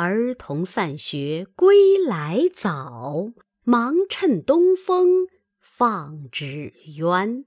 儿童散学归来早，忙趁东风放纸鸢。